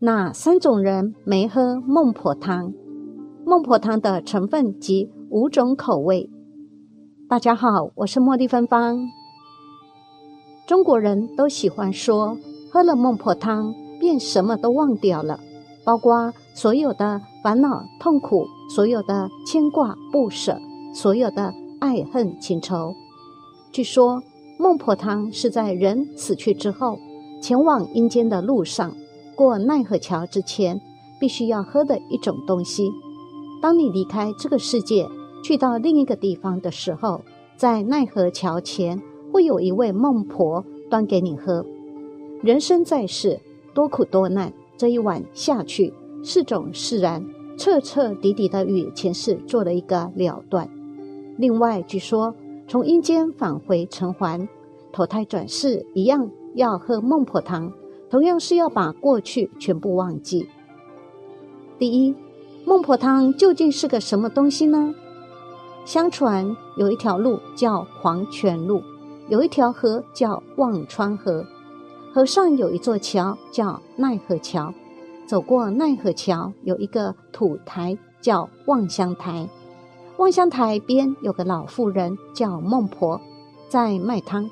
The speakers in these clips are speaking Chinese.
哪三种人没喝孟婆汤？孟婆汤的成分及五种口味。大家好，我是茉莉芬芳。中国人都喜欢说，喝了孟婆汤便什么都忘掉了，包括所有的烦恼痛苦，所有的牵挂不舍，所有的爱恨情仇。据说孟婆汤是在人死去之后，前往阴间的路上，过奈何桥之前，必须要喝的一种东西。当你离开这个世界，去到另一个地方的时候，在奈何桥前。会有一位孟婆端给你喝。人生在世，多苦多难，这一碗下去，是种释然，彻彻底底的与前世做了一个了断。另外，据说从阴间返回尘寰，投胎转世一样要喝孟婆汤，同样是要把过去全部忘记。第一，孟婆汤究竟是个什么东西呢？相传有一条路叫黄泉路。有一条河叫忘川河，河上有一座桥叫奈何桥。走过奈何桥，有一个土台叫望乡台。望乡台边有个老妇人叫孟婆，在卖汤。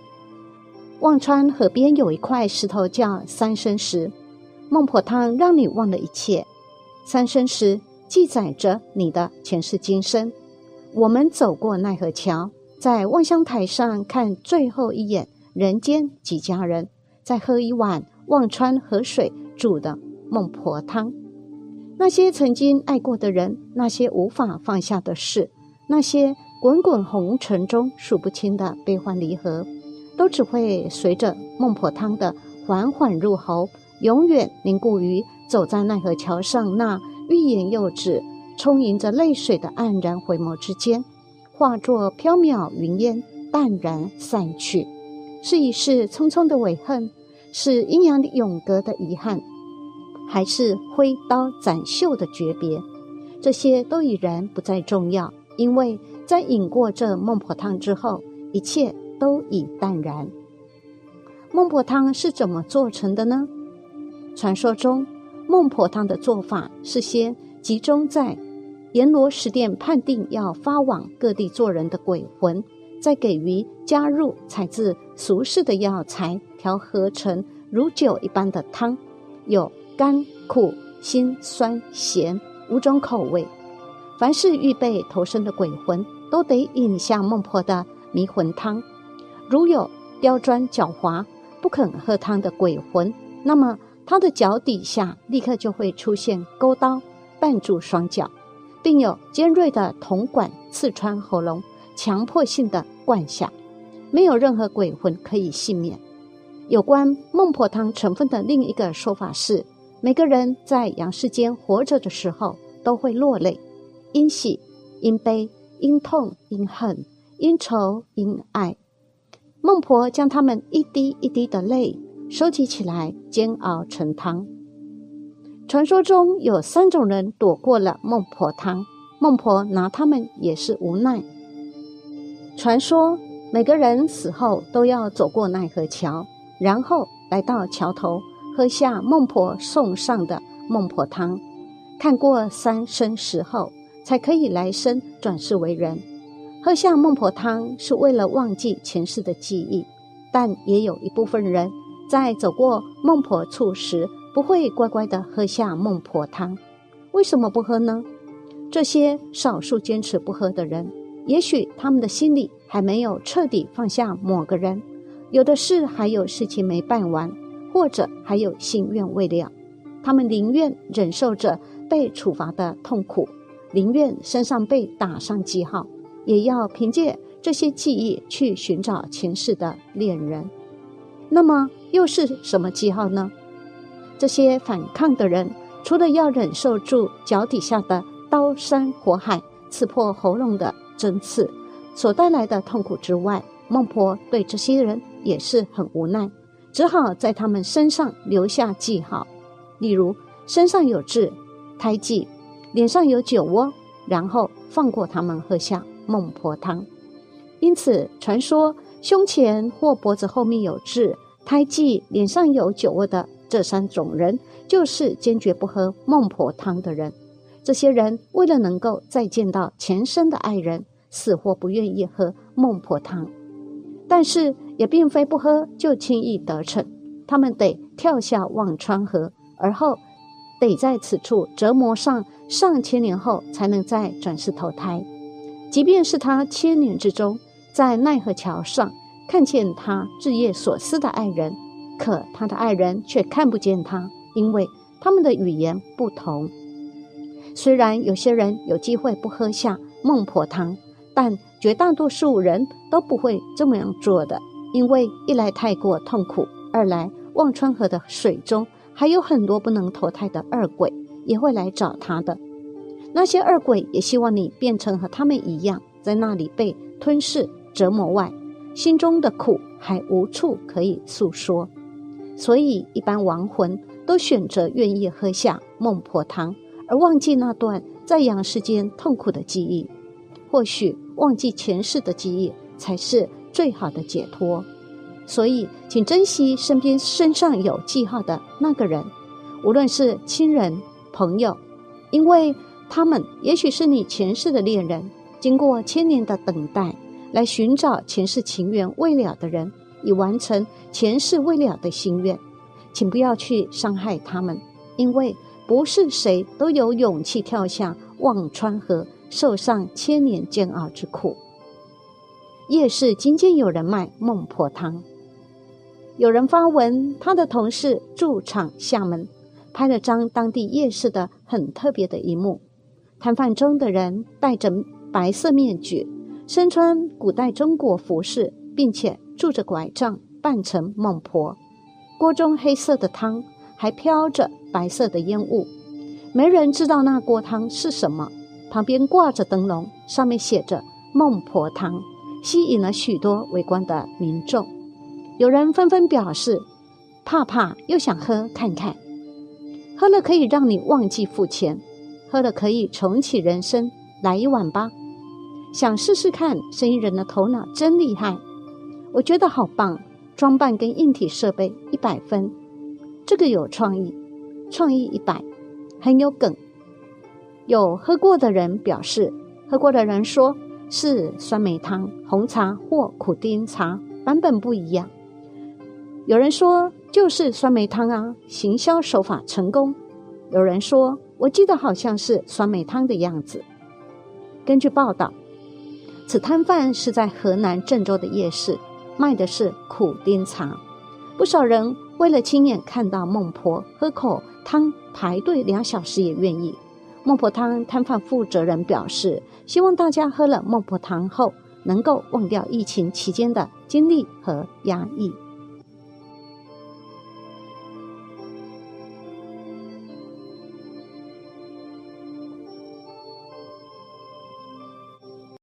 忘川河边有一块石头叫三生石，孟婆汤让你忘了一切。三生石记载着你的前世今生。我们走过奈何桥。在望乡台上看最后一眼人间几家人，再喝一碗忘川河水煮的孟婆汤。那些曾经爱过的人，那些无法放下的事，那些滚滚红尘中数不清的悲欢离合，都只会随着孟婆汤的缓缓入喉，永远凝固于走在奈何桥上那欲言又止、充盈着泪水的黯然回眸之间。化作缥缈云烟，淡然散去，是一世匆匆的悔恨，是阴阳永隔的遗憾，还是挥刀斩袖的诀别？这些都已然不再重要，因为在饮过这孟婆汤之后，一切都已淡然。孟婆汤是怎么做成的呢？传说中，孟婆汤的做法是先集中在。阎罗十殿判定要发往各地做人的鬼魂，再给予加入采自俗世的药材调合成如酒一般的汤，有甘、苦、辛、酸、咸五种口味。凡是预备投生的鬼魂，都得饮下孟婆的迷魂汤。如有刁钻狡猾、不肯喝汤的鬼魂，那么他的脚底下立刻就会出现钩刀，绊住双脚。并有尖锐的铜管刺穿喉咙，强迫性的灌下，没有任何鬼魂可以幸免。有关孟婆汤成分的另一个说法是：每个人在阳世间活着的时候都会落泪，因喜、因悲、因痛、因恨、因愁、因爱。孟婆将他们一滴一滴的泪收集起来，煎熬成汤。传说中有三种人躲过了孟婆汤，孟婆拿他们也是无奈。传说每个人死后都要走过奈何桥，然后来到桥头喝下孟婆送上的孟婆汤，看过三生石后才可以来生转世为人。喝下孟婆汤是为了忘记前世的记忆，但也有一部分人在走过孟婆处时。不会乖乖的喝下孟婆汤，为什么不喝呢？这些少数坚持不喝的人，也许他们的心里还没有彻底放下某个人，有的事还有事情没办完，或者还有心愿未了。他们宁愿忍受着被处罚的痛苦，宁愿身上被打上记号，也要凭借这些记忆去寻找前世的恋人。那么又是什么记号呢？这些反抗的人，除了要忍受住脚底下的刀山火海刺破喉咙的针刺所带来的痛苦之外，孟婆对这些人也是很无奈，只好在他们身上留下记号，例如身上有痣、胎记，脸上有酒窝，然后放过他们喝下孟婆汤。因此，传说胸前或脖子后面有痣、胎记、脸上有酒窝的。这三种人就是坚决不喝孟婆汤的人。这些人为了能够再见到前生的爱人，死活不愿意喝孟婆汤，但是也并非不喝就轻易得逞，他们得跳下忘川河，而后得在此处折磨上上千年后，才能再转世投胎。即便是他千年之中，在奈何桥上看见他日夜所思的爱人，可他的爱人却看不见他，因为他们的语言不同。虽然有些人有机会不喝下孟婆汤，但绝大多数人都不会这么样做的，因为一来太过痛苦，二来忘川河的水中还有很多不能投胎的恶鬼也会来找他的。那些恶鬼也希望你变成和他们一样，在那里被吞噬折磨外，心中的苦还无处可以诉说，所以一般亡魂都选择愿意喝下孟婆汤。而忘记那段在阳世间痛苦的记忆，或许忘记前世的记忆才是最好的解脱。所以，请珍惜身边身上有记号的那个人，无论是亲人、朋友，因为他们也许是你前世的恋人。经过千年的等待，来寻找前世情缘未了的人，以完成前世未了的心愿。请不要去伤害他们，因为。不是谁都有勇气跳下忘川河，受上千年煎熬之苦。夜市今天有人卖孟婆汤，有人发文，他的同事驻场厦门，拍了张当地夜市的很特别的一幕。摊贩中的人戴着白色面具，身穿古代中国服饰，并且拄着拐杖，扮成孟婆。锅中黑色的汤。还飘着白色的烟雾，没人知道那锅汤是什么。旁边挂着灯笼，上面写着“孟婆汤”，吸引了许多围观的民众。有人纷纷表示：“怕怕，又想喝看看。喝了可以让你忘记付钱，喝了可以重启人生，来一碗吧。”想试试看，生意人的头脑真厉害，我觉得好棒，装扮跟硬体设备一百分。这个有创意，创意一百，很有梗。有喝过的人表示，喝过的人说是酸梅汤、红茶或苦丁茶，版本不一样。有人说就是酸梅汤啊，行销手法成功。有人说我记得好像是酸梅汤的样子。根据报道，此摊贩是在河南郑州的夜市，卖的是苦丁茶。不少人为了亲眼看到孟婆喝口汤，排队两小时也愿意。孟婆汤摊贩负责人表示，希望大家喝了孟婆汤后，能够忘掉疫情期间的经历和压抑。